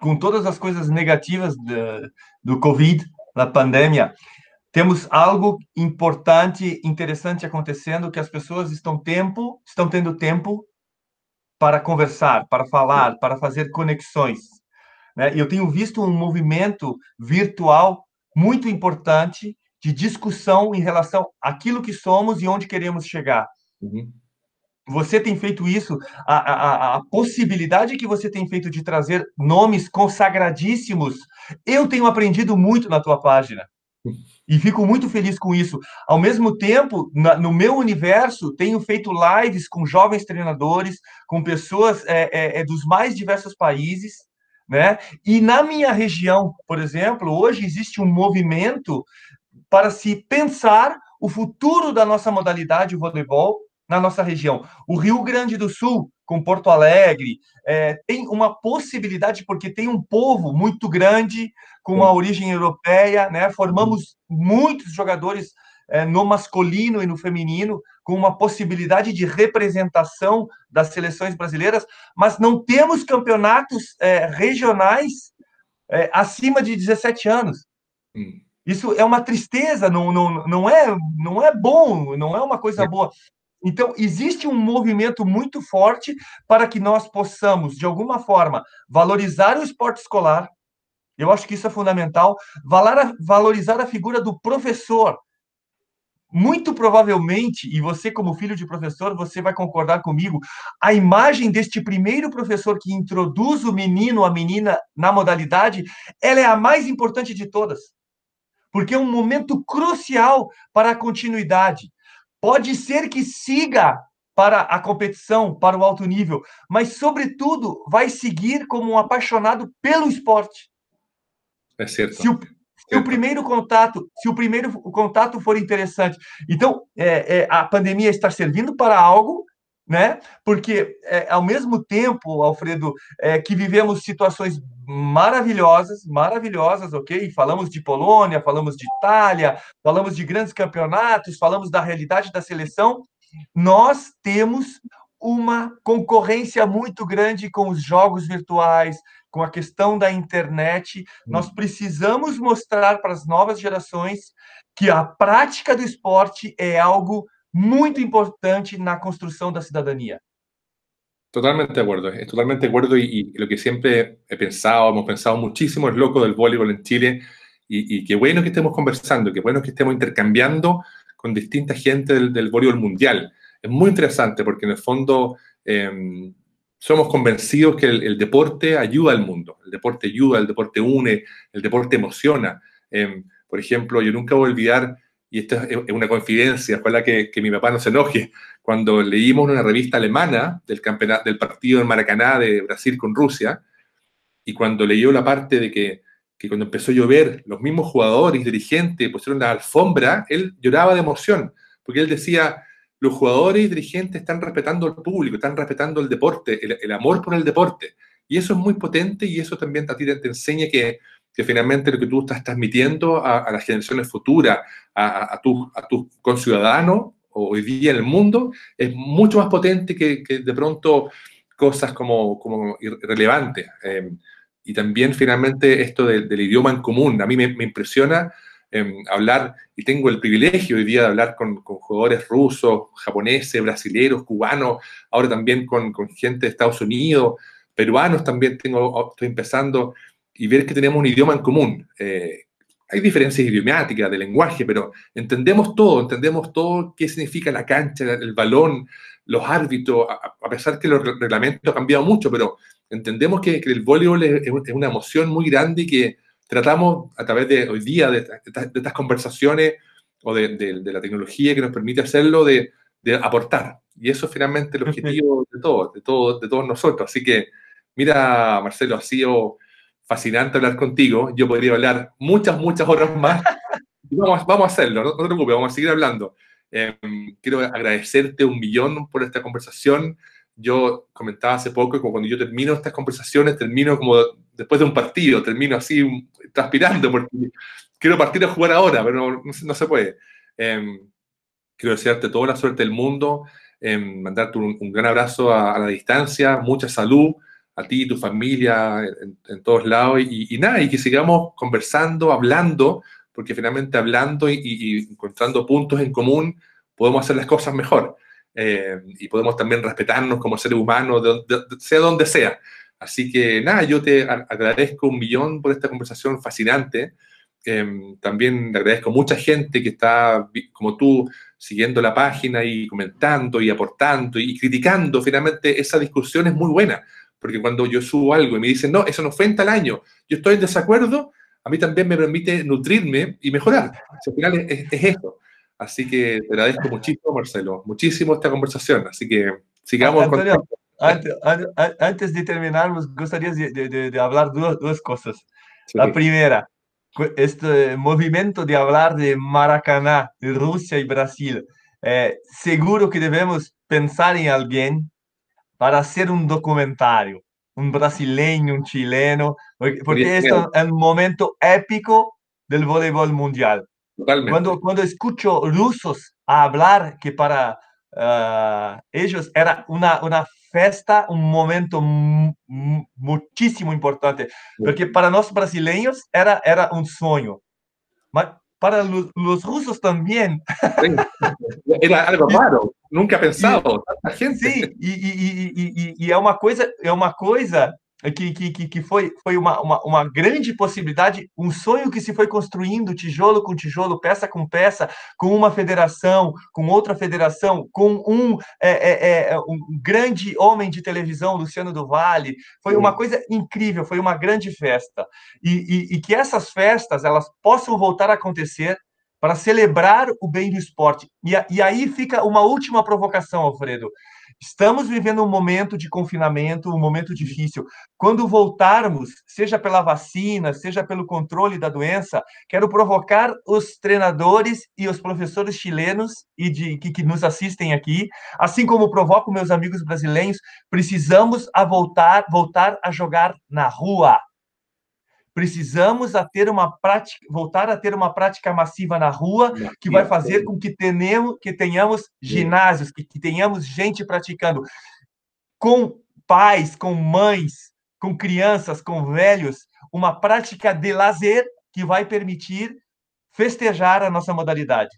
Com todas as coisas negativas do Covid, da pandemia, temos algo importante, interessante acontecendo, que as pessoas estão tempo, estão tendo tempo para conversar, para falar, para fazer conexões. Né? Eu tenho visto um movimento virtual muito importante de discussão em relação àquilo que somos e onde queremos chegar. Uhum. Você tem feito isso, a, a, a, possibilidade que você tem feito de trazer nomes consagradíssimos, eu tenho aprendido muito na tua página. E fico muito feliz com isso. Ao mesmo tempo, na, no meu universo, tenho feito lives com jovens treinadores, com pessoas é, é, é, dos mais diversos países, né? E na minha região, por exemplo, hoje existe um movimento para se pensar o futuro da nossa modalidade, voleibol, na nossa região. O Rio Grande do Sul, com Porto Alegre, é, tem uma possibilidade, porque tem um povo muito grande, com uma origem europeia, né? Formamos muitos jogadores é, no masculino e no feminino, com uma possibilidade de representação das seleções brasileiras, mas não temos campeonatos é, regionais é, acima de 17 anos. Isso é uma tristeza, não, não, não, é, não é bom, não é uma coisa é. boa. Então, existe um movimento muito forte para que nós possamos, de alguma forma, valorizar o esporte escolar, eu acho que isso é fundamental. Valorizar a figura do professor. Muito provavelmente, e você, como filho de professor, você vai concordar comigo, a imagem deste primeiro professor que introduz o menino, a menina na modalidade, ela é a mais importante de todas. Porque é um momento crucial para a continuidade. Pode ser que siga para a competição, para o alto nível, mas, sobretudo, vai seguir como um apaixonado pelo esporte. É certo. Se o, se o primeiro contato, se o primeiro contato for interessante, então é, é, a pandemia está servindo para algo, né? Porque é, ao mesmo tempo, Alfredo, é, que vivemos situações maravilhosas, maravilhosas, ok? Falamos de Polônia, falamos de Itália, falamos de grandes campeonatos, falamos da realidade da seleção. Nós temos uma concorrência muito grande com os jogos virtuais, com a questão da internet. Nós hum. precisamos mostrar para as novas gerações que a prática do esporte é algo muito importante na construção da cidadania. Totalmente de acuerdo, es totalmente de acuerdo y, y, lo que siempre he pensado, hemos pensado muchísimo es loco del voleibol en Chile y, y, qué bueno que estemos conversando, qué bueno que estemos intercambiando con distinta gente del, del voleibol mundial. Es muy interesante porque en el fondo eh, somos convencidos que el, el, deporte ayuda al mundo, el deporte ayuda, el deporte une, el deporte emociona. Eh, por ejemplo, yo nunca voy a olvidar y esto es una confidencia, ojalá que, que mi papá no se enoje, cuando leímos una revista alemana del, campeonato, del partido en Maracaná de Brasil con Rusia, y cuando leyó la parte de que, que cuando empezó a llover, los mismos jugadores, dirigentes, pusieron la alfombra, él lloraba de emoción, porque él decía, los jugadores y dirigentes están respetando al público, están respetando el deporte, el, amor por el deporte. Y eso es muy potente y eso también a ti te enseña que que finalmente lo que tú estás transmitiendo a, a las generaciones futuras, a, a tus a tu conciudadanos hoy día en el mundo, es mucho más potente que, que de pronto cosas como, como irrelevantes. Eh, y también finalmente esto de, del idioma en común. A mí me, me impresiona eh, hablar, y tengo el privilegio hoy día de hablar con, con jugadores rusos, japoneses, brasileños, cubanos, ahora también con, con, gente de Estados Unidos, peruanos también tengo, estoy empezando y ver que tenemos un idioma en común. Eh, hay diferencias idiomáticas de lenguaje, pero entendemos todo, entendemos todo qué significa la cancha, el balón, los árbitros, a, pesar que los reglamentos han cambiado mucho, pero entendemos que, que el voleibol es, es, una emoción muy grande y que tratamos a través de hoy día, de, de, de estas conversaciones o de, de, la tecnología que nos permite hacerlo, de, aportar. Y eso es finalmente el objetivo de todos, de, todo, de todos nosotros. Así que, mira, Marcelo, ha sido fascinante hablar contigo. Yo podría hablar muchas, muchas horas más. vamos, vamos a hacerlo, no, no te preocupes, vamos a seguir hablando. Eh, quiero agradecerte un millón por esta conversación. Yo comentaba hace poco que cuando yo termino estas conversaciones, termino como después de un partido, termino así transpirando porque quiero partir a jugar ahora, pero no, no se puede. Eh, quiero desearte toda la suerte del mundo, eh, mandarte un, un, gran abrazo a, a la distancia, mucha salud a ti y tu familia en, en todos lados y, y, nada, y que sigamos conversando, hablando, porque finalmente hablando y, encontrando puntos en común podemos hacer las cosas mejor eh, y podemos también respetarnos como seres humanos, sea donde sea. Así que nada, yo te agradezco un millón por esta conversación fascinante. Eh, también agradezco a mucha gente que está, como tú, siguiendo la página y comentando y aportando y criticando. Finalmente, esa discusión es muy buena porque cuando yo subo algo y me dicen, no, eso no fue en tal año, yo estoy en desacuerdo, a mí también me permite nutrirme y mejorar. al final es, es, eso. Así que te agradezco muchísimo, Marcelo, muchísimo esta conversación. Así que sigamos Antonio, antes, antes, de terminar, me gustaría de, de, de hablar dos, dos cosas. Sí. La primera, este movimiento de hablar de Maracaná, de Rusia y Brasil. Eh, seguro que debemos pensar en alguien para hacer un documentario, un brasileño, un chileno, porque esto es un momento épico del voleibol mundial. Totalmente. Cuando, cuando escucho rusos hablar que para uh, ellos era una, una festa, un momento muchísimo importante, porque para nosotros brasileños era, era un sueño. Para los, los rusos también. Era algo raro. Nunca pensado, tanta gente. Sim, e, e, e, e, é uma coisa, é uma coisa que, que, que foi, foi uma, uma, uma, grande possibilidade, um sonho que se foi construindo tijolo com tijolo, peça com peça, com uma federação, com outra federação, com um, é, é, é, um grande homem de televisão, Luciano do Vale. Foi uma coisa incrível, foi uma grande festa. E, e, e que essas festas elas possam voltar a acontecer para celebrar o bem do esporte. E, e aí fica uma última provocação, Alfredo. Estamos vivendo um momento de confinamento, um momento difícil. Quando voltarmos, seja pela vacina, seja pelo controle da doença, quero provocar os treinadores e os professores chilenos e de que, que nos assistem aqui, assim como provoco meus amigos brasileiros, precisamos a voltar, voltar a jogar na rua precisamos a ter uma prática, voltar a ter uma prática massiva na rua, que vai fazer com que tenhamos, que tenhamos ginásios, que, que tenhamos gente praticando com pais, com mães, com crianças, com velhos, uma prática de lazer que vai permitir festejar a nossa modalidade.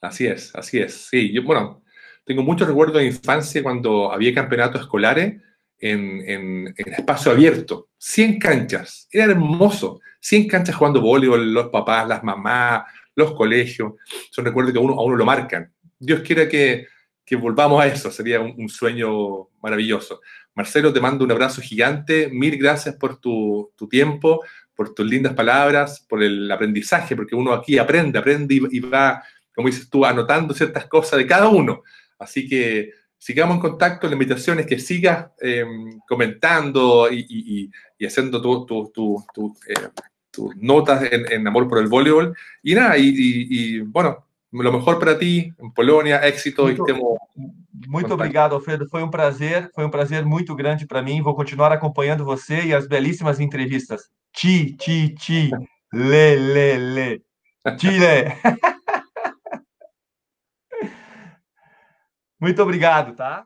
Así es, así es. Sí, yo, bueno, tengo muchos recuerdos de infancia cuando había campeonatos escolares en, espacio abierto, 100 canchas, era hermoso, 100 canchas jugando voleibol, los papás, las mamás, los colegios, son recuerdos que a uno, a uno lo marcan. Dios quiera que, volvamos a eso, sería un, sueño maravilloso. Marcelo, te mando un abrazo gigante, mil gracias por tu, tiempo, por tus lindas palabras, por el aprendizaje, porque uno aquí aprende, aprende y va, como dices tú, anotando ciertas cosas de cada uno. Así que sigamos en contacto. La invitación es que sigas em, comentando y, haciendo eh, tus notas en, Amor por el Voleibol. Y nada, y, bueno, lo mejor para ti en Polonia, éxito muito, e Muito obrigado, Alfredo. Foi um prazer, foi um prazer muito grande para mim. Vou continuar acompanhando você e as belíssimas entrevistas. Ti, ti, ti, le, le, le. Chile. Muito obrigado, tá?